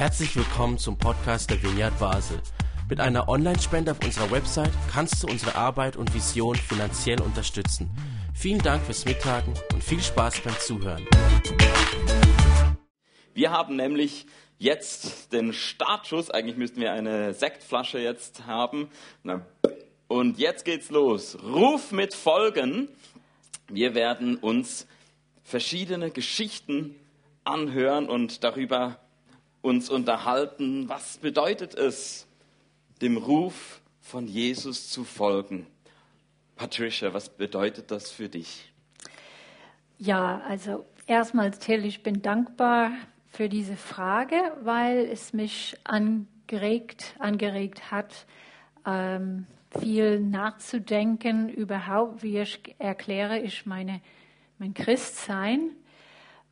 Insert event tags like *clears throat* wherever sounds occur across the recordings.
Herzlich willkommen zum Podcast der Vineyard Basel. Mit einer Online-Spende auf unserer Website kannst du unsere Arbeit und Vision finanziell unterstützen. Vielen Dank fürs Mittagen und viel Spaß beim Zuhören. Wir haben nämlich jetzt den Startschuss. Eigentlich müssten wir eine Sektflasche jetzt haben. Und jetzt geht's los. Ruf mit Folgen. Wir werden uns verschiedene Geschichten anhören und darüber uns unterhalten, was bedeutet es, dem Ruf von Jesus zu folgen. Patricia, was bedeutet das für dich? Ja, also erstmal Till, ich bin dankbar für diese Frage, weil es mich angeregt, angeregt hat, ähm, viel nachzudenken überhaupt, wie ich erkläre ich meine, mein Christsein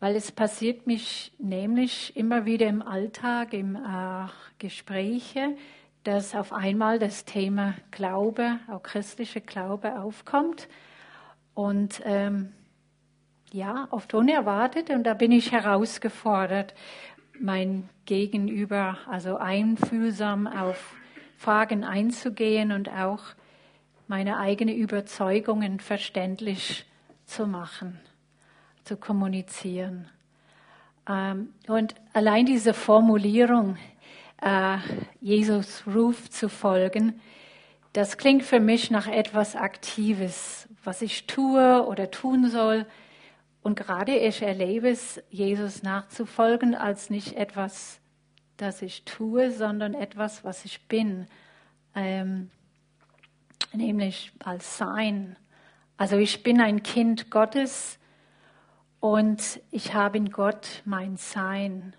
weil es passiert mich nämlich immer wieder im Alltag, im äh, Gespräche, dass auf einmal das Thema Glaube, auch christliche Glaube aufkommt. Und ähm, ja, oft unerwartet. Und da bin ich herausgefordert, mein Gegenüber, also einfühlsam auf Fragen einzugehen und auch meine eigenen Überzeugungen verständlich zu machen zu kommunizieren. Ähm, und allein diese Formulierung, äh, Jesus Ruf zu folgen, das klingt für mich nach etwas Aktives, was ich tue oder tun soll. Und gerade ich erlebe es, Jesus nachzufolgen, als nicht etwas, das ich tue, sondern etwas, was ich bin, ähm, nämlich als Sein. Also ich bin ein Kind Gottes und ich habe in Gott mein Sein.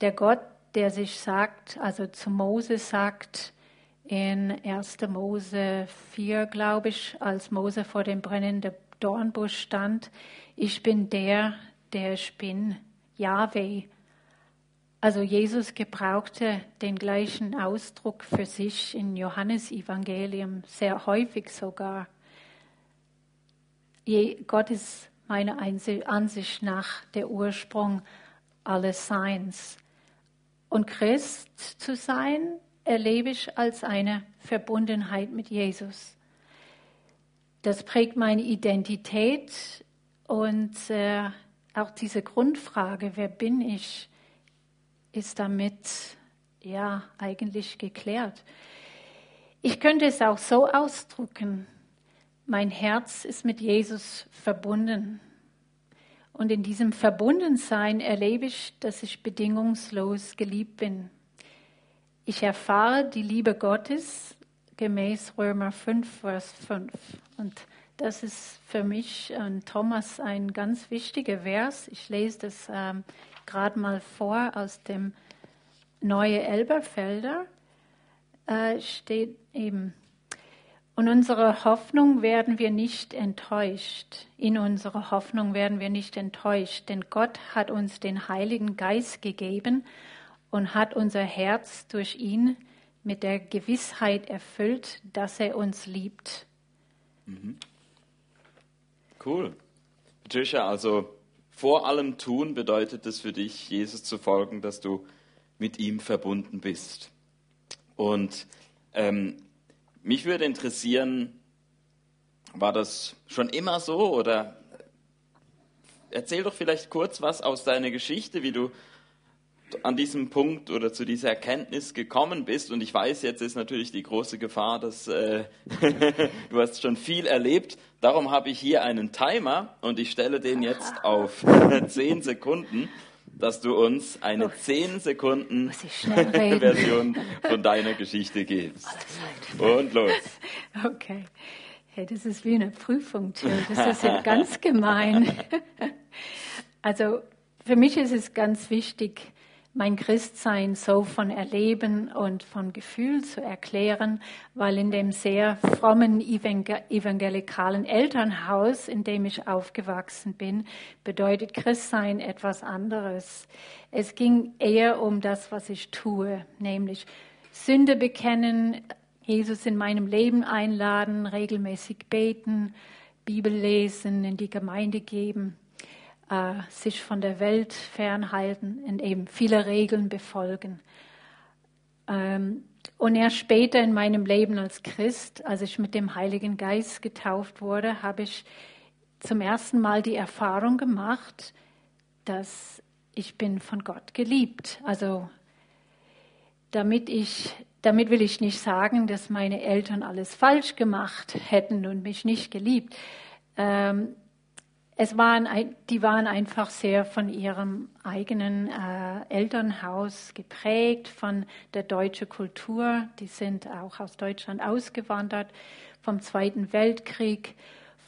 Der Gott, der sich sagt, also zu Mose sagt, in 1. Mose 4, glaube ich, als Mose vor dem brennenden Dornbusch stand, ich bin der, der ich bin, Yahweh. Also Jesus gebrauchte den gleichen Ausdruck für sich in Johannes Evangelium, sehr häufig sogar. Gott ist meiner Ansicht nach der Ursprung alles Seins. Und Christ zu sein, erlebe ich als eine Verbundenheit mit Jesus. Das prägt meine Identität und äh, auch diese Grundfrage, wer bin ich, ist damit ja eigentlich geklärt. Ich könnte es auch so ausdrücken, mein Herz ist mit Jesus verbunden. Und in diesem Verbundensein erlebe ich, dass ich bedingungslos geliebt bin. Ich erfahre die Liebe Gottes gemäß Römer 5, Vers 5. Und das ist für mich und Thomas ein ganz wichtiger Vers. Ich lese das ähm, gerade mal vor aus dem Neue Elberfelder. Äh, steht eben, und unsere Hoffnung werden wir nicht enttäuscht. In unserer Hoffnung werden wir nicht enttäuscht, denn Gott hat uns den Heiligen Geist gegeben und hat unser Herz durch ihn mit der Gewissheit erfüllt, dass er uns liebt. Mhm. Cool. Patricia, also vor allem tun bedeutet es für dich, Jesus zu folgen, dass du mit ihm verbunden bist. Und ähm, mich würde interessieren, war das schon immer so oder erzähl doch vielleicht kurz was aus deiner Geschichte, wie du an diesem Punkt oder zu dieser Erkenntnis gekommen bist. Und ich weiß, jetzt ist natürlich die große Gefahr, dass äh, *laughs* du hast schon viel erlebt. Darum habe ich hier einen Timer und ich stelle den jetzt auf *laughs* zehn Sekunden dass du uns eine oh. 10 Sekunden *laughs* Version von deiner Geschichte gibst. Und los. Okay. Hey, das ist wie eine Prüfung, Till. Das ist ja ganz gemein. *laughs* Also für mich ist es ganz wichtig, mein Christsein so von Erleben und von Gefühl zu erklären, weil in dem sehr frommen evangelikalen Elternhaus, in dem ich aufgewachsen bin, bedeutet Christsein etwas anderes. Es ging eher um das, was ich tue, nämlich Sünde bekennen, Jesus in meinem Leben einladen, regelmäßig beten, Bibel lesen, in die Gemeinde geben äh, sich von der Welt fernhalten und eben viele Regeln befolgen. Ähm, und erst später in meinem Leben als Christ, als ich mit dem Heiligen Geist getauft wurde, habe ich zum ersten Mal die Erfahrung gemacht, dass ich bin von Gott geliebt. Also damit ich, damit will ich nicht sagen, dass meine Eltern alles falsch gemacht hätten und mich nicht geliebt. Ähm, es waren, die waren einfach sehr von ihrem eigenen äh, Elternhaus geprägt, von der deutschen Kultur. Die sind auch aus Deutschland ausgewandert, vom Zweiten Weltkrieg,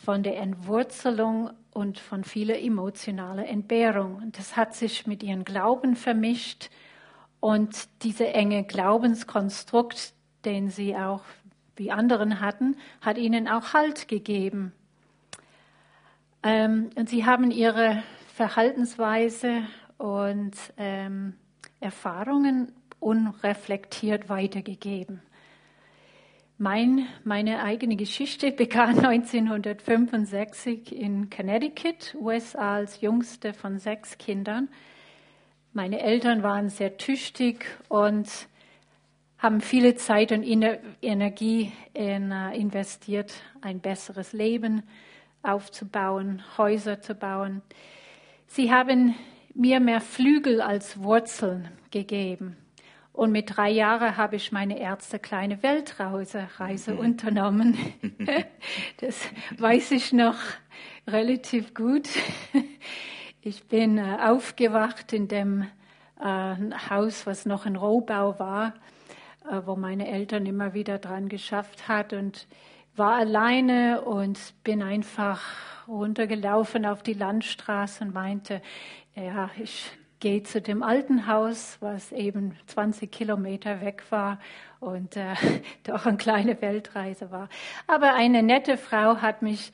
von der Entwurzelung und von vieler emotionaler Entbehrung. Das hat sich mit ihrem Glauben vermischt. Und dieser enge Glaubenskonstrukt, den sie auch wie anderen hatten, hat ihnen auch Halt gegeben. Ähm, und sie haben ihre Verhaltensweise und ähm, Erfahrungen unreflektiert weitergegeben. Mein, meine eigene Geschichte begann *laughs* 1965 in Connecticut, USA, als jüngste von sechs Kindern. Meine Eltern waren sehr tüchtig und haben viele Zeit und Energie in, uh, investiert, ein besseres Leben aufzubauen, Häuser zu bauen. Sie haben mir mehr Flügel als Wurzeln gegeben. Und mit drei Jahren habe ich meine erste kleine Weltreise Reise unternommen. *laughs* das weiß ich noch relativ gut. Ich bin äh, aufgewacht in dem äh, Haus, was noch ein Rohbau war, äh, wo meine Eltern immer wieder dran geschafft hat und war alleine und bin einfach runtergelaufen auf die Landstraße und meinte, ja, ich gehe zu dem alten Haus, was eben 20 Kilometer weg war und äh, *laughs* doch eine kleine Weltreise war. Aber eine nette Frau hat mich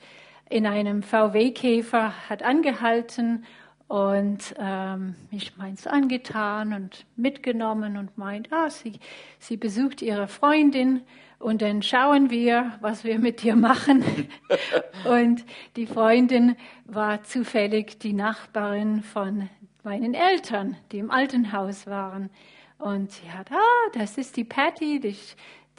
in einem VW-Käfer angehalten und ähm, mich meins angetan und mitgenommen und meint, ah, sie, sie besucht ihre Freundin und dann schauen wir, was wir mit dir machen. *laughs* und die Freundin war zufällig die Nachbarin von meinen Eltern, die im alten Haus waren. Und sie hat, ah, das ist die Patty, die,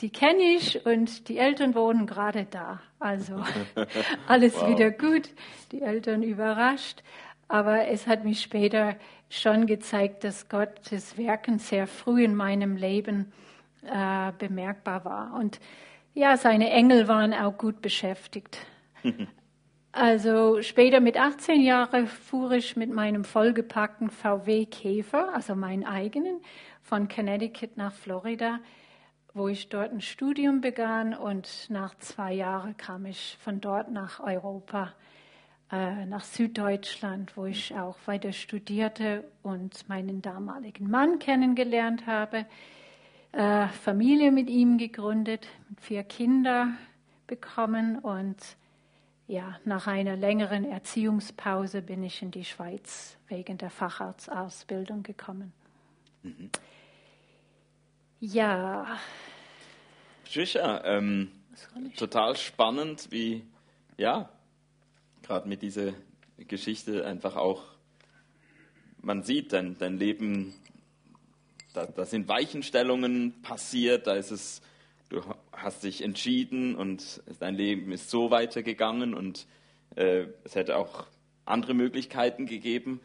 die kenne ich und die Eltern wohnen gerade da. Also *laughs* alles wow. wieder gut, die Eltern überrascht. Aber es hat mich später schon gezeigt, dass Gottes Wirken sehr früh in meinem Leben äh, bemerkbar war. Und ja, seine Engel waren auch gut beschäftigt. *laughs* Also später mit 18 Jahren fuhr ich mit meinem vollgepackten VW Käfer, also meinen eigenen, von Connecticut nach Florida, wo ich dort ein Studium begann und nach zwei Jahren kam ich von dort nach Europa, äh, nach Süddeutschland, wo ich auch weiter studierte und meinen damaligen Mann kennengelernt habe äh, Familie mit ihm gegründet, vier Kindern bekommen und ja, nach einer längeren Erziehungspause bin ich in die Schweiz wegen der Facharztausbildung gekommen. Mhm. Ja. Trisha, ähm, total spannend, wie, ja, gerade mit dieser Geschichte einfach auch, man sieht, dein, dein Leben da, da sind Weichenstellungen passiert, da ist es, du hast dich entschieden und dein Leben ist so weitergegangen und äh, es hätte auch andere Möglichkeiten gegeben.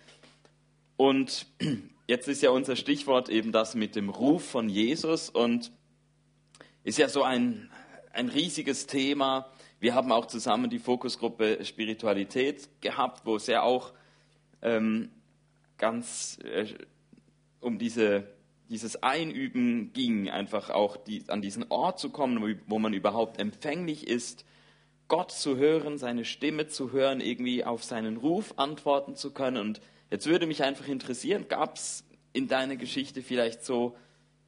Und *clears throat* jetzt ist ja unser Stichwort eben das mit dem Ruf von Jesus und ist ja so ein, ein riesiges Thema. Wir haben auch zusammen die Fokusgruppe Spiritualität gehabt, wo es ja auch ähm, ganz äh, um diese dieses Einüben ging, einfach auch die, an diesen Ort zu kommen, wo man überhaupt empfänglich ist, Gott zu hören, seine Stimme zu hören, irgendwie auf seinen Ruf antworten zu können. Und jetzt würde mich einfach interessieren, gab es in deiner Geschichte vielleicht so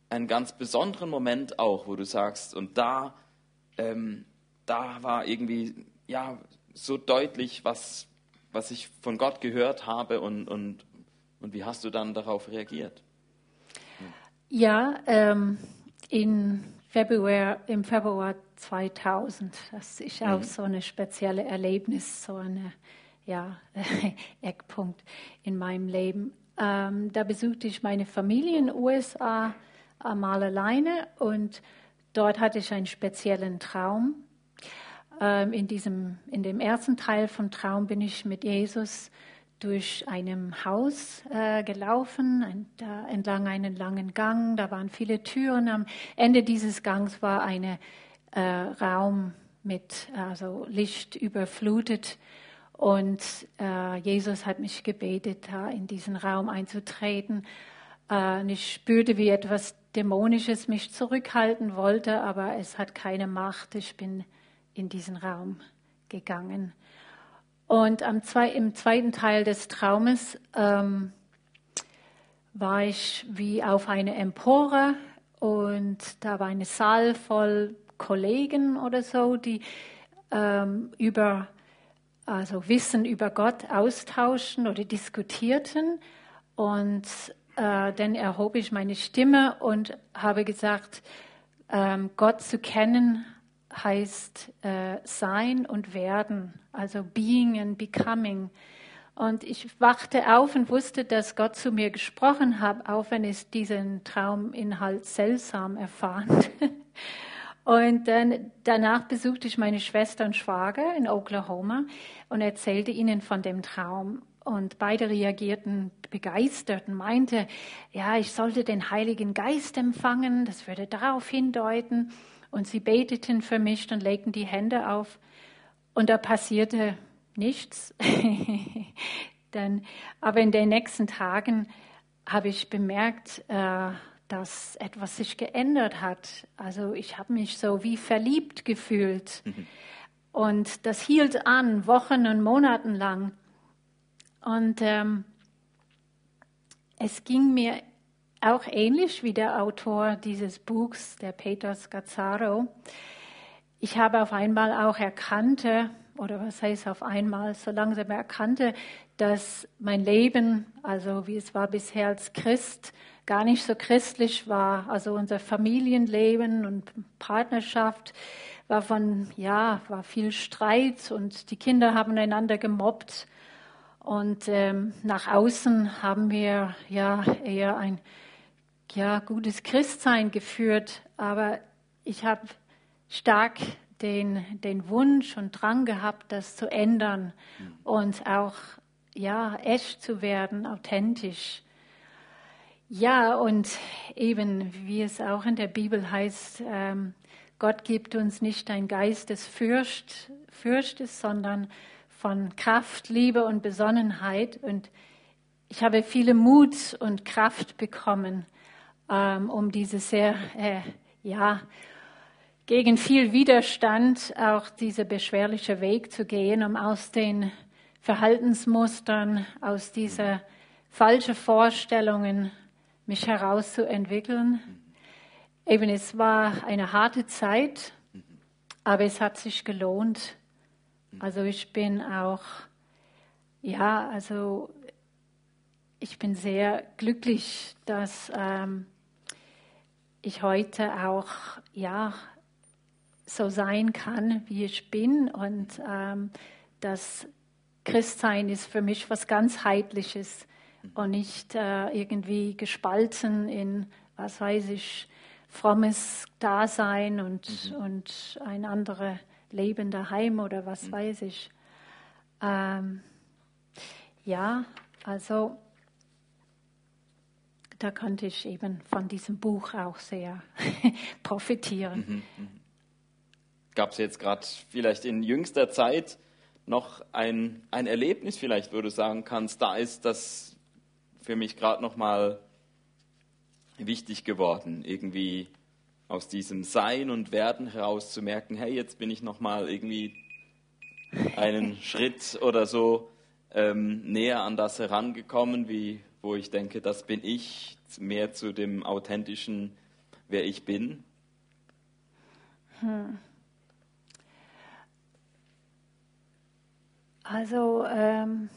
einen ganz besonderen Moment auch, wo du sagst, und da, ähm, da war irgendwie ja so deutlich, was, was ich von Gott gehört habe und, und, und wie hast du dann darauf reagiert? Ja, ähm, in Februar, im Februar 2000, das ist auch mhm. so ein spezielles Erlebnis, so eine ja, *laughs* Eckpunkt in meinem Leben. Ähm, da besuchte ich meine Familie in den USA mal alleine und dort hatte ich einen speziellen Traum. Ähm, in, diesem, in dem ersten Teil vom Traum bin ich mit Jesus durch einem Haus äh, gelaufen, ein, da entlang einen langen Gang. Da waren viele Türen. Am Ende dieses Gangs war ein äh, Raum mit also Licht überflutet. Und äh, Jesus hat mich gebetet, da in diesen Raum einzutreten. Äh, und ich spürte, wie etwas Dämonisches mich zurückhalten wollte, aber es hat keine Macht. Ich bin in diesen Raum gegangen. Und zwei, im zweiten Teil des Traumes ähm, war ich wie auf eine Empore und da war eine Saal voll Kollegen oder so, die ähm, über also Wissen über Gott austauschen oder diskutierten. Und äh, dann erhob ich meine Stimme und habe gesagt, ähm, Gott zu kennen heißt äh, sein und werden, also being and becoming. Und ich wachte auf und wusste, dass Gott zu mir gesprochen hat, auch wenn ich diesen Trauminhalt seltsam erfand. *laughs* Und dann, danach besuchte ich meine Schwester und Schwager in Oklahoma und erzählte ihnen von dem Traum. Und beide reagierten begeistert und meinte, ja, ich sollte den Heiligen Geist empfangen, das würde darauf hindeuten. Und sie beteten für mich und legten die Hände auf. Und da passierte nichts. *laughs* Dann, aber in den nächsten Tagen habe ich bemerkt, äh, dass etwas sich geändert hat. Also ich habe mich so wie verliebt gefühlt. Mhm. Und das hielt an, Wochen und Monaten lang. Und ähm, es ging mir auch ähnlich wie der Autor dieses Buchs, der Peter Scazzaro. Ich habe auf einmal auch erkannte, oder was heißt auf einmal, so langsam erkannte, dass mein Leben, also wie es war bisher als Christ, gar nicht so christlich war. Also unser Familienleben und Partnerschaft war von, ja, war viel Streit und die Kinder haben einander gemobbt. Und ähm, nach außen haben wir ja eher ein ja, gutes Christsein geführt, aber ich habe stark den, den Wunsch und Drang gehabt, das zu ändern mhm. und auch ja, echt zu werden, authentisch. Ja, und eben, wie es auch in der Bibel heißt, ähm, Gott gibt uns nicht ein Geist des Fürcht, Fürchtes, sondern von Kraft, Liebe und Besonnenheit. Und ich habe viele Mut und Kraft bekommen, ähm, um diese sehr, äh, ja, gegen viel Widerstand auch dieser beschwerliche Weg zu gehen, um aus den Verhaltensmustern, aus dieser falschen Vorstellungen mich herauszuentwickeln. Eben, es war eine harte Zeit, aber es hat sich gelohnt. Also ich bin auch, ja, also ich bin sehr glücklich, dass ähm, ich heute auch, ja, so sein kann, wie ich bin und ähm, das Christsein ist für mich was ganzheitliches und nicht äh, irgendwie gespalten in, was weiß ich, frommes Dasein und, mhm. und ein anderes Leben daheim oder was mhm. weiß ich. Ähm, ja, also da konnte ich eben von diesem Buch auch sehr *laughs* profitieren. Mhm, mhm. Gab es jetzt gerade vielleicht in jüngster Zeit noch ein, ein Erlebnis, vielleicht, wo du sagen kannst, da ist das für mich gerade nochmal wichtig geworden, irgendwie aus diesem Sein und Werden heraus zu merken, hey, jetzt bin ich nochmal irgendwie einen *laughs* Schritt oder so ähm, näher an das herangekommen, wie, wo ich denke, das bin ich, mehr zu dem authentischen, wer ich bin. Hm. Also ähm,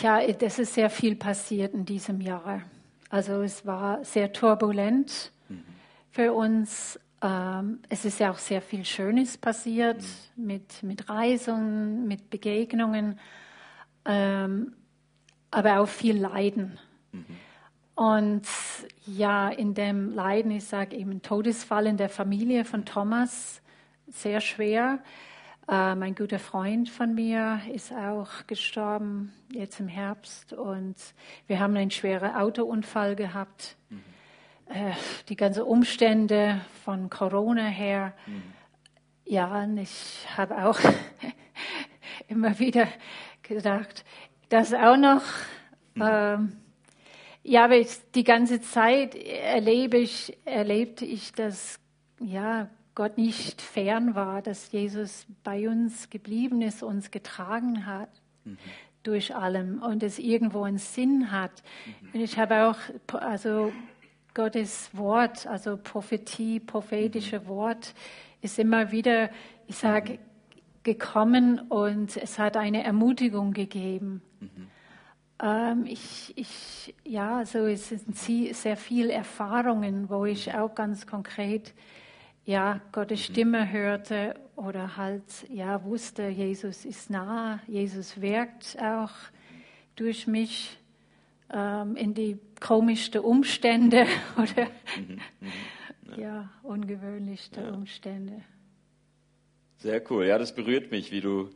Ja, es ist sehr viel passiert in diesem Jahr. Also es war sehr turbulent mhm. für uns, Ähm, es ist ja auch sehr viel Schönes passiert mhm. mit, mit Reisen, mit Begegnungen, ähm, aber auch viel Leiden. Mhm. Und ja, in dem Leiden, ich sage eben Todesfall in der Familie von Thomas, sehr schwer. Äh, mein guter Freund von mir ist auch gestorben jetzt im Herbst und wir haben einen schweren Autounfall gehabt. Mhm. Äh, die ganzen Umstände von Corona her. Mhm. Ja, und ich habe auch *laughs* immer wieder gedacht, das auch noch. Mhm. Ähm, ja, aber ich, die ganze Zeit erlebe ich, erlebte ich, dass ja, Gott nicht fern war, dass Jesus bei uns geblieben ist, uns getragen hat mhm. durch allem und es irgendwo einen Sinn hat. Mhm. Und ich habe auch also Gottes Wort, also Prophetie, prophetische mhm. Wort, ist immer wieder, ich sage, mhm. gekommen und es hat eine Ermutigung gegeben. Mhm. Ähm, ich, ich, ja, also es sind sehr viele Erfahrungen, wo ich auch ganz konkret ja, Gottes Stimme hörte oder halt ja wusste, Jesus ist nah, Jesus wirkt auch durch mich ähm, in die komischsten Umstände *laughs* oder mhm, mhm, ja. ungewöhnlichste ja. Umstände. Sehr cool. Ja, das berührt mich, wie du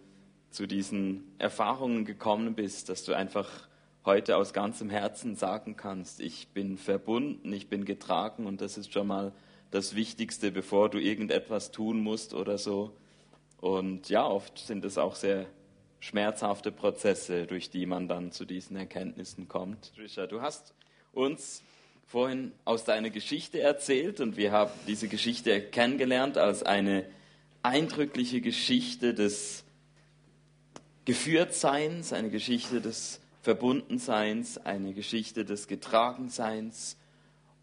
zu diesen Erfahrungen gekommen bist, dass du einfach heute aus ganzem Herzen sagen kannst, ich bin verbunden, ich bin getragen und das ist schon mal das Wichtigste, bevor du irgendetwas tun musst oder so. Und ja, oft sind es auch sehr schmerzhafte Prozesse, durch die man dann zu diesen Erkenntnissen kommt. Trisha, du hast uns vorhin aus deiner Geschichte erzählt und wir haben diese Geschichte kennengelernt als eine eindrückliche Geschichte des Geführtseins, eine Geschichte des Verbundenseins, eine Geschichte des Getragenseins.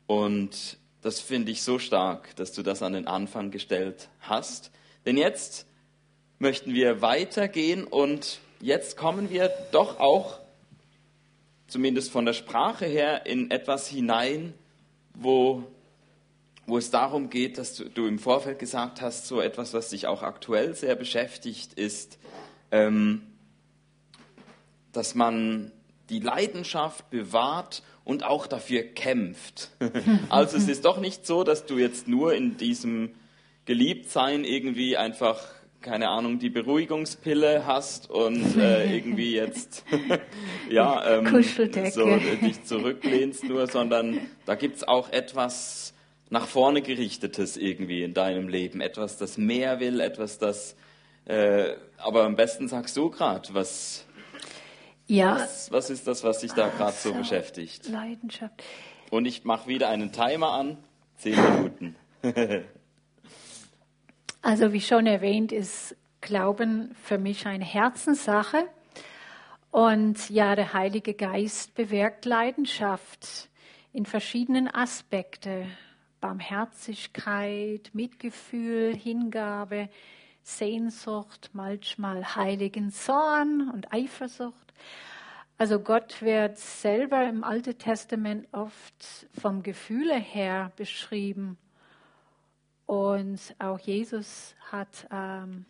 Und das finde ich so stark, dass du das an den Anfang gestellt hast. Denn jetzt möchten wir weitergehen und jetzt kommen wir doch auch, zumindest von der Sprache her, in etwas hinein, wo, wo es darum geht, dass du, du im Vorfeld gesagt hast, so etwas, was dich auch aktuell sehr beschäftigt, ist, ähm, dass man die Leidenschaft bewahrt und auch dafür kämpft. *laughs* Also es ist doch nicht so, dass du jetzt nur in diesem Geliebtsein irgendwie einfach keine Ahnung, die Beruhigungspille hast und äh, *laughs* irgendwie jetzt *laughs* ja, ähm, so äh, dich zurücklehnst nur, sondern da gibt es auch etwas nach vorne gerichtetes irgendwie in deinem Leben, etwas, das mehr will, etwas, das, äh, aber am besten sagst du gerade, was, ja. was, was ist das, was dich da gerade so beschäftigt? Leidenschaft. Und ich mache wieder einen Timer an, zehn Minuten. *laughs* Also wie schon erwähnt, ist Glauben für mich eine Herzenssache. Und ja, der Heilige Geist bewirkt Leidenschaft in verschiedenen Aspekten. Barmherzigkeit, Mitgefühl, Hingabe, Sehnsucht, manchmal heiligen Zorn und Eifersucht. Also Gott wird selber im Alten Testament oft vom Gefühle her beschrieben und auch Jesus hat, ähm,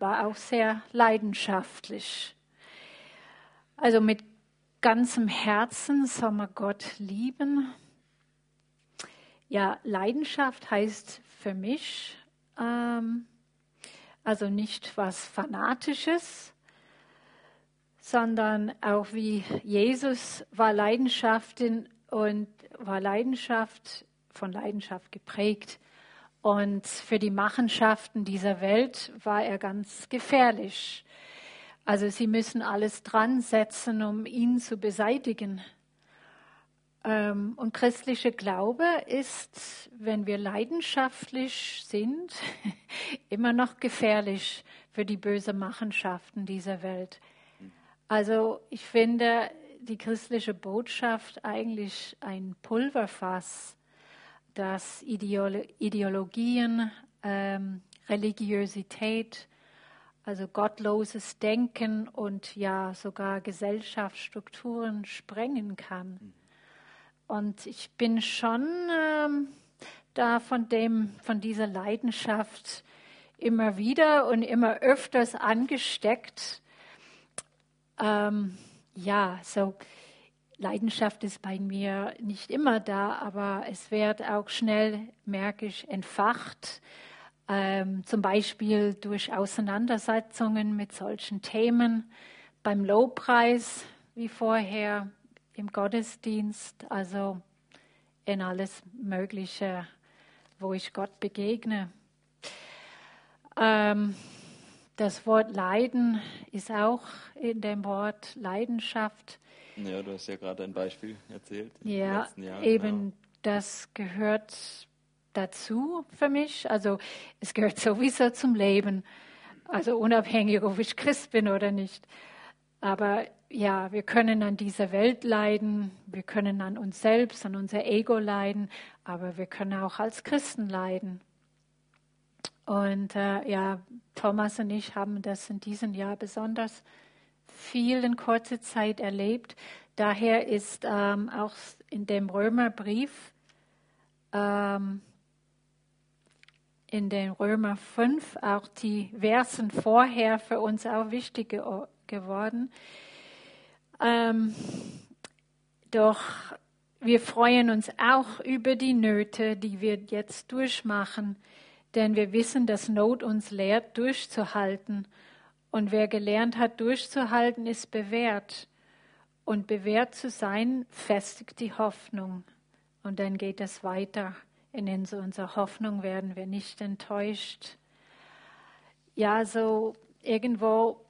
war auch sehr leidenschaftlich. Also mit ganzem Herzen soll man Gott lieben. Ja, Leidenschaft heißt für mich ähm, also nicht was Fanatisches, sondern auch wie Jesus war Leidenschaft und war Leidenschaft von Leidenschaft geprägt. Und für die Machenschaften dieser Welt war er ganz gefährlich. Also sie müssen alles dran setzen, um ihn zu beseitigen. Ähm, und christlicher Glaube ist, wenn wir leidenschaftlich sind, *laughs* immer noch gefährlich für die bösen Machenschaften dieser Welt. Also ich finde die christliche Botschaft eigentlich ein Pulverfass dass Ideologien, ähm, Religiosität, also gottloses Denken und ja sogar Gesellschaftsstrukturen sprengen kann. Und ich bin schon ähm, da von dem, von dieser Leidenschaft immer wieder und immer öfters angesteckt. Ähm, ja, so Leidenschaft ist bei mir nicht immer da, aber es wird auch schnell, merke ich, entfacht. Ähm, zum Beispiel durch Auseinandersetzungen mit solchen Themen, beim Lobpreis wie vorher, im Gottesdienst, also in alles Mögliche, wo ich Gott begegne. Ähm, das Wort Leiden ist auch in dem Wort Leidenschaft. Ja, du hast ja gerade ein Beispiel erzählt. Ja, eben genau. das gehört dazu für mich. Also es gehört sowieso zum Leben. Also unabhängig, ob ich Christ bin oder nicht. Aber ja, wir können an dieser Welt leiden, wir können an uns selbst, an unser Ego leiden, aber wir können auch als Christen leiden. Und äh, ja, Thomas und ich haben das in diesem Jahr besonders viel in kurzer Zeit erlebt. Daher ist ähm, auch in dem Römerbrief, ähm, in den Römer 5, auch die Versen vorher für uns auch wichtig ge geworden. Ähm, doch wir freuen uns auch über die Nöte, die wir jetzt durchmachen denn wir wissen, dass Not uns lehrt, durchzuhalten. Und wer gelernt hat, durchzuhalten, ist bewährt. Und bewährt zu sein, festigt die Hoffnung. Und dann geht es weiter. In unserer Hoffnung werden wir nicht enttäuscht. Ja, so irgendwo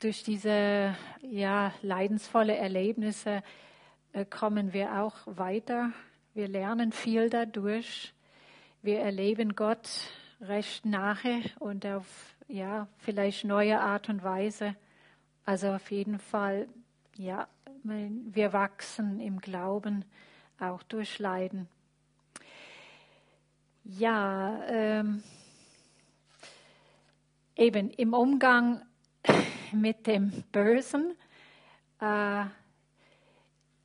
durch diese ja, leidensvolle Erlebnisse äh, kommen wir auch weiter. Wir lernen viel dadurch. Wir erleben Gott recht nahe und auf ja, vielleicht neue Art und Weise. Also auf jeden Fall, ja, wir wachsen im Glauben auch durch Leiden. Ja, ähm, eben im Umgang *laughs* mit dem Bösen, äh,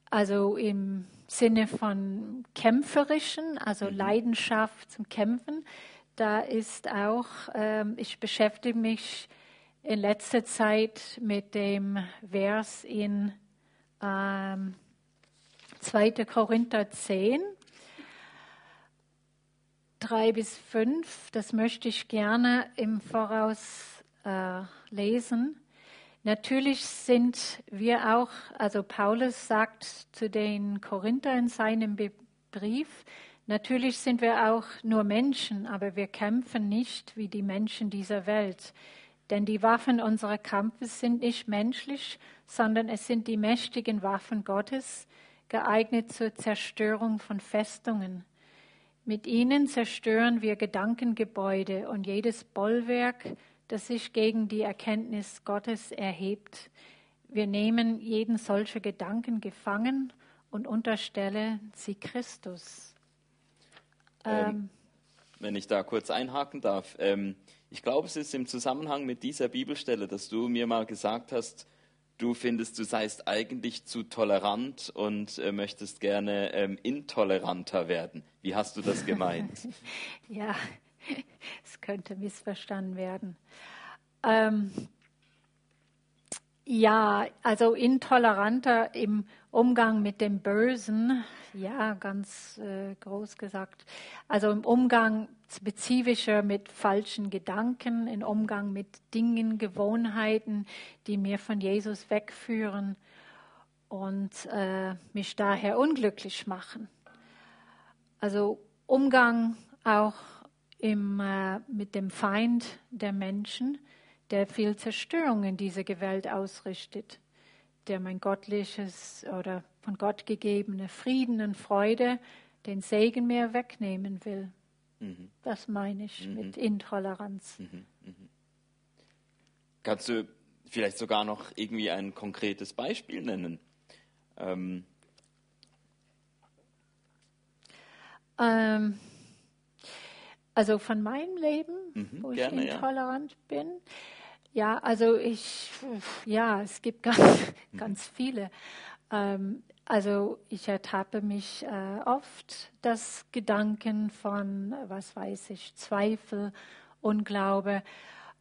also im Sinne von kämpferischen, also mhm. Leidenschaft zum Kämpfen, da ist auch, ähm, ich beschäftige mich in letzter Zeit mit dem Vers in ähm, 2. Korinther 10, 3 bis 5. Das möchte ich gerne im Voraus äh, lesen. Natürlich sind wir auch, also Paulus sagt zu den Korinther in seinem Brief, Natürlich sind wir auch nur Menschen, aber wir kämpfen nicht wie die Menschen dieser Welt. Denn die Waffen unserer Kampfes sind nicht menschlich, sondern es sind die mächtigen Waffen Gottes, geeignet zur Zerstörung von Festungen. Mit ihnen zerstören wir Gedankengebäude und jedes Bollwerk, das sich gegen die Erkenntnis Gottes erhebt. Wir nehmen jeden solcher Gedanken gefangen und unterstellen sie Christus. Ähm, ähm, wenn ich da kurz einhaken darf. Ähm, ich glaube, es ist im Zusammenhang mit dieser Bibelstelle, dass du mir mal gesagt hast, du findest, du seist eigentlich zu tolerant und äh, möchtest gerne ähm, intoleranter werden. Wie hast du das *laughs* gemeint? ja, *laughs* es könnte missverstanden werden. Ähm, ja, also intoleranter im Umgang mit dem Bösen, ja, ganz äh, groß gesagt. Also im Umgang spezifischer mit falschen Gedanken, im Umgang mit Dingen, Gewohnheiten, die mir von Jesus wegführen und äh, mich daher unglücklich machen. Also Umgang auch im, äh, mit dem Feind der Menschen der viel Zerstörung in dieser Welt ausrichtet, der mein göttliches oder von Gott gegebene Frieden und Freude, den Segen mir wegnehmen will. Mhm. Das meine ich mhm. mit Intoleranz. Mhm. mhm. Kannst du vielleicht sogar noch irgendwie ein konkretes Beispiel nennen? Ähm. Ähm, also von meinem Leben, mhm, wo ich intolerant ja. bin. Ja, also ich, ja, es gibt *laughs* ganz, ganz viele. Ähm, also ich ertappe mich äh, oft, dass Gedanken von, was weiß ich, Zweifel, Unglaube.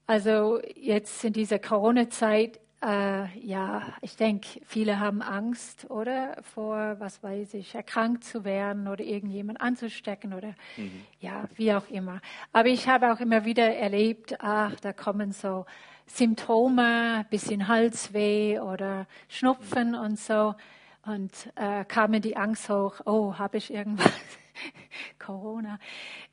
Also jetzt in dieser Corona-Zeit, äh, ja, ich denke, viele haben Angst, oder vor, was weiß ich, erkrankt zu werden oder irgendjemand anzustecken oder mhm. ja, wie auch immer. Aber ich habe auch immer wieder erlebt, ach, da kommen so Symptome, bisschen Halsweh oder Schnupfen und so. Und äh, kam mir die Angst hoch, oh, habe ich irgendwas? *laughs* Corona.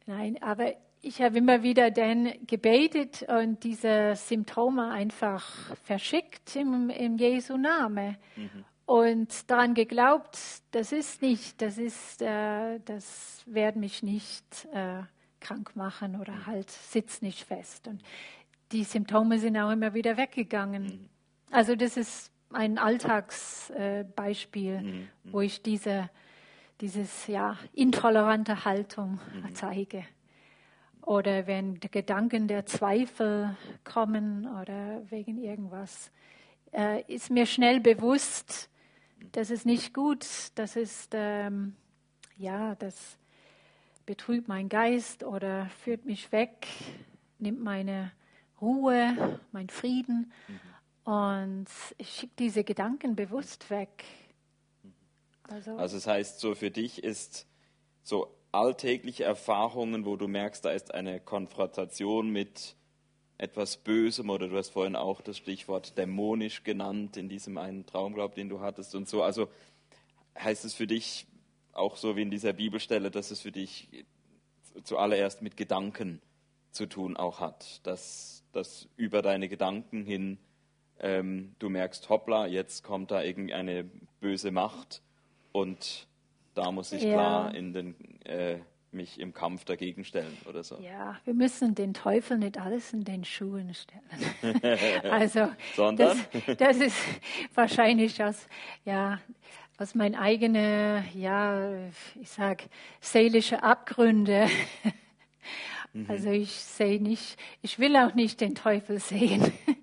Nein, aber ich habe immer wieder dann gebetet und diese Symptome einfach verschickt im, im Jesu Name. Mhm. Und daran geglaubt, das ist nicht, das ist, äh, das wird mich nicht äh, krank machen oder mhm. halt sitzt nicht fest. Und die Symptome sind auch immer wieder weggegangen. Mhm. Also das ist ein Alltagsbeispiel, äh, mhm. wo ich diese dieses ja intolerante Haltung mhm. zeige. Oder wenn Gedanken der Zweifel kommen oder wegen irgendwas, äh, ist mir schnell bewusst, das ist nicht gut, das ist ähm, ja, das betrübt meinen Geist oder führt mich weg, nimmt meine Ruhe, meinen Frieden. Mhm. Und ich schicke diese Gedanken bewusst weg. Also, also das heißt, so für dich ist so alltägliche Erfahrungen, wo du merkst, da ist eine Konfrontation mit etwas Bösem oder du hast vorhin auch das Stichwort dämonisch genannt in diesem einen Traumglaub, den du hattest und so. Also heißt es für dich auch so wie in dieser Bibelstelle, dass es für dich zuallererst mit Gedanken zu tun auch hat, dass das über deine Gedanken hin ähm, du merkst, hoppla, jetzt kommt da irgendeine böse Macht und da muss ich ja. klar in den, äh, mich im Kampf dagegen stellen oder so. Ja, wir müssen den Teufel nicht alles in den Schuhen stellen. *laughs* also, Sondern? Das, das, ist wahrscheinlich aus, ja, aus meinen eigenen, ja, ich sag, seelische Abgründe. Mhm. Also ich sehe nicht, ich will auch nicht den Teufel sehen, mhm.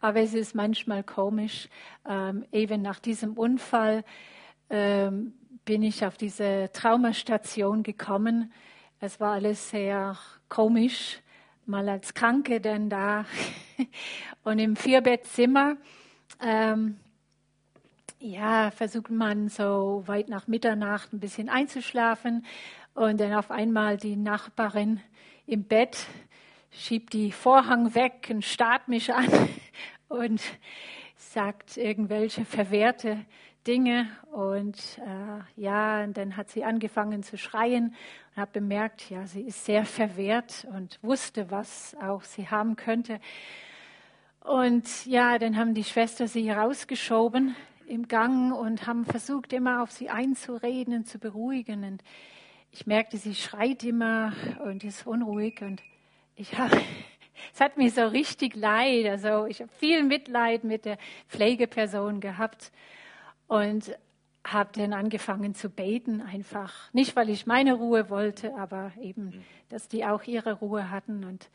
aber es ist manchmal komisch. Ähm, eben nach diesem Unfall ähm, bin ich auf diese Traumastation gekommen. Es war alles sehr komisch, mal als Kranke denn da *laughs* und im Vierbettzimmer. Ähm, ja, versucht man so weit nach Mitternacht ein bisschen einzuschlafen und dann auf einmal die Nachbarin im Bett, schiebt die Vorhang weg und starrt mich an *laughs* und sagt irgendwelche verwehrte Dinge. Und äh, ja, und dann hat sie angefangen zu schreien und habe bemerkt, ja, sie ist sehr verwehrt und wusste, was auch sie haben könnte. Und ja, dann haben die Schwester sie rausgeschoben im Gang und haben versucht, immer auf sie einzureden und zu beruhigen. Und ich merkte, sie schreit immer und ist unruhig und ich habe, *laughs* es hat mir so richtig leid. Also ich habe viel Mitleid mit der Pflegeperson gehabt und habe dann angefangen zu beten, einfach. Nicht, weil ich meine Ruhe wollte, aber eben, dass die auch ihre Ruhe hatten. Und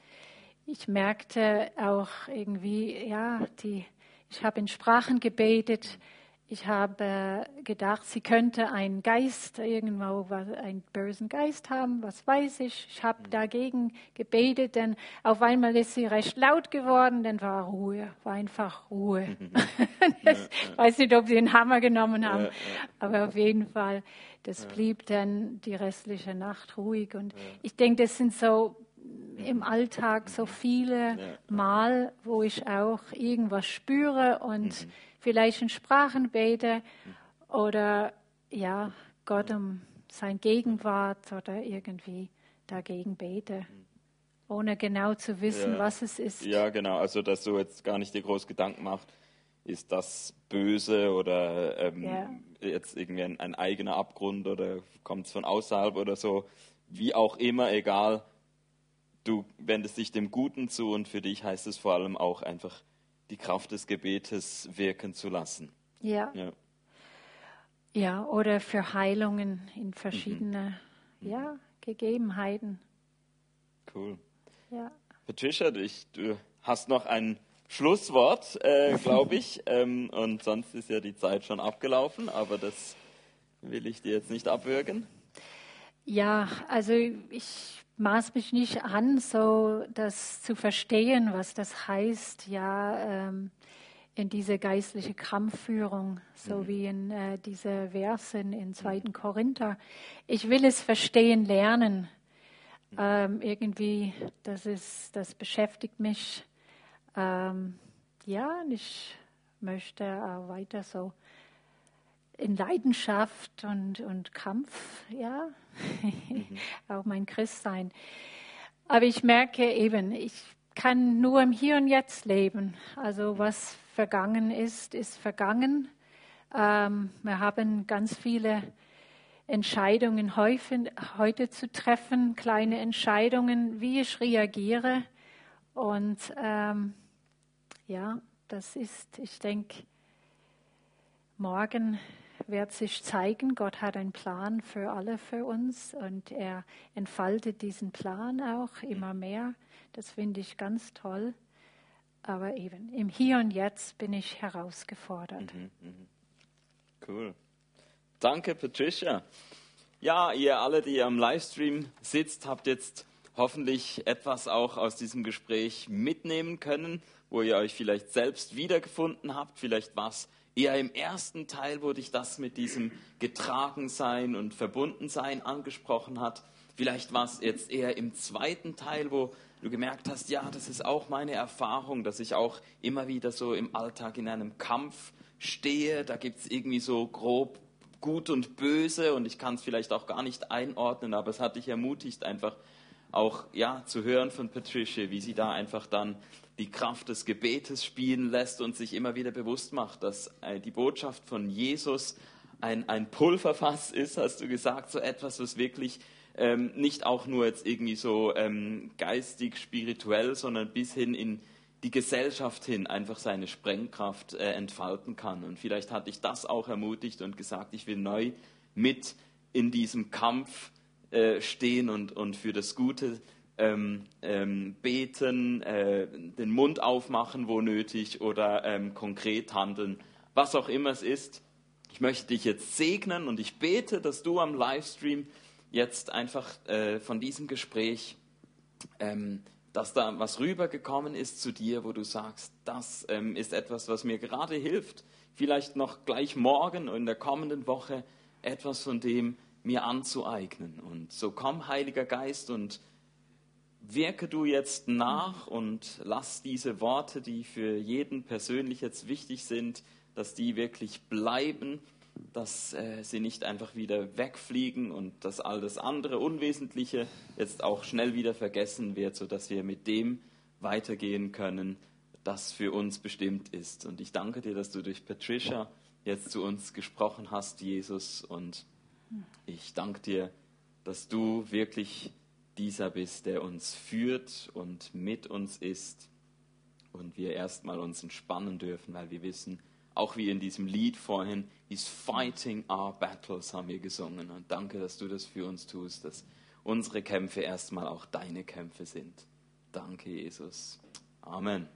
ich merkte auch irgendwie, ja, die, ich habe in Sprachen gebetet, ich habe gedacht, sie könnte einen Geist, irgendwo einen bösen Geist haben, was weiß ich. Ich habe dagegen gebetet, denn auf einmal ist sie recht laut geworden, dann war Ruhe, war einfach Ruhe. *laughs* das, ich weiß nicht, ob sie einen Hammer genommen haben, aber auf jeden Fall, das blieb dann die restliche Nacht ruhig. Und ich denke, das sind so im Alltag so viele Mal, wo ich auch irgendwas spüre und mhm vielleicht in Sprachen bete oder ja, Gott um sein Gegenwart oder irgendwie dagegen bete, ohne genau zu wissen, ja. was es ist. Ja, genau. Also, dass du jetzt gar nicht dir groß Gedanken machst, ist das böse oder ähm, ja. jetzt irgendwie ein, ein, eigener Abgrund oder kommt es von außerhalb oder so. Wie auch immer, egal. Du wendest dich dem Guten zu und für dich heißt es vor allem auch einfach die Kraft des Gebetes wirken zu lassen. Ja. Ja, ja oder für Heilungen in verschiedene mhm. ja, Gegebenheiten. Cool. Ja. Patricia, du, du hast noch einen Schlusswort, äh, glaube ich. *laughs* Ähm, und sonst ist ja die Zeit schon abgelaufen, aber das will ich dir jetzt nicht abwürgen. Ja, also ich maß mich nicht an, so das zu verstehen, was das heißt, ja, ähm, in diese geistliche Kampfführung, so mhm. wie in äh, diese Versen in 2. Mhm. Korinther. Ich will es verstehen lernen. Mhm. Ähm, irgendwie, das ist, das beschäftigt mich. Ähm, ja, und ich möchte auch weiter so in Leidenschaft und, und Kampf, ja, mhm. *laughs* auch mein Christ sein. Aber ich merke eben, ich kann nur im Hier und Jetzt leben. Also was vergangen ist, ist vergangen. Ähm, wir haben ganz viele Entscheidungen heute, heute zu treffen, kleine Entscheidungen, wie ich reagiere. Und ähm, ja, das ist, ich denke, morgen wird sich zeigen, Gott hat einen Plan für alle für uns und er entfaltet diesen Plan auch immer mehr. Das finde ich ganz toll. Aber eben im Hier und Jetzt bin ich herausgefordert. Mhm, mh. Cool. Danke, Patricia. Ja, ihr alle, die am Livestream sitzt, habt jetzt hoffentlich etwas auch aus diesem Gespräch mitnehmen können, wo ihr euch vielleicht selbst wiedergefunden habt. Vielleicht war es eher im ersten Teil, wo dich das mit diesem Getragensein und Verbundensein angesprochen hat. Vielleicht war es jetzt eher im zweiten Teil, wo du gemerkt hast, ja, das ist auch meine Erfahrung, dass ich auch immer wieder so im Alltag in einem Kampf stehe. Da gibt es irgendwie so grob gut und böse und ich kann es vielleicht auch gar nicht einordnen, aber es hat dich ermutigt, einfach auch ja, zu hören von Patricia, wie sie da einfach dann die Kraft des Gebetes spielen lässt und sich immer wieder bewusst macht, dass äh, die Botschaft von Jesus ein, ein Pulverfass ist, hast du gesagt, so etwas, was wirklich ähm, nicht auch nur jetzt irgendwie so ähm, geistig, spirituell, sondern bis hin in die Gesellschaft hin einfach seine Sprengkraft äh, entfalten kann. Und vielleicht hatte ich das auch ermutigt und gesagt, ich will neu mit in diesem Kampf äh, stehen und, und für das Gute ähm, ähm, beten, äh, den Mund aufmachen, wo nötig, oder ähm, konkret handeln, was auch immer es ist. Ich möchte dich jetzt segnen und ich bete, dass du am Livestream jetzt einfach äh, von diesem Gespräch, ähm, dass da was rübergekommen ist zu dir, wo du sagst, das ähm, ist etwas, was mir gerade hilft, vielleicht noch gleich morgen und in der kommenden Woche etwas von dem mir anzueignen. Und so komm, Heiliger Geist, und wirke du jetzt nach und lass diese Worte, die für jeden persönlich jetzt wichtig sind, dass die wirklich bleiben dass äh, sie nicht einfach wieder wegfliegen und dass all das andere Unwesentliche jetzt auch schnell wieder vergessen wird, sodass wir mit dem weitergehen können, das für uns bestimmt ist. Und ich danke dir, dass du durch Patricia jetzt zu uns gesprochen hast, Jesus. Und ich danke dir, dass du wirklich dieser bist, der uns führt und mit uns ist. Und wir erstmal uns entspannen dürfen, weil wir wissen, auch wie in diesem Lied vorhin, He's fighting our battles, haben wir gesungen. Und danke, dass du das für uns tust, dass unsere Kämpfe erstmal auch deine Kämpfe sind. Danke, Jesus. Amen.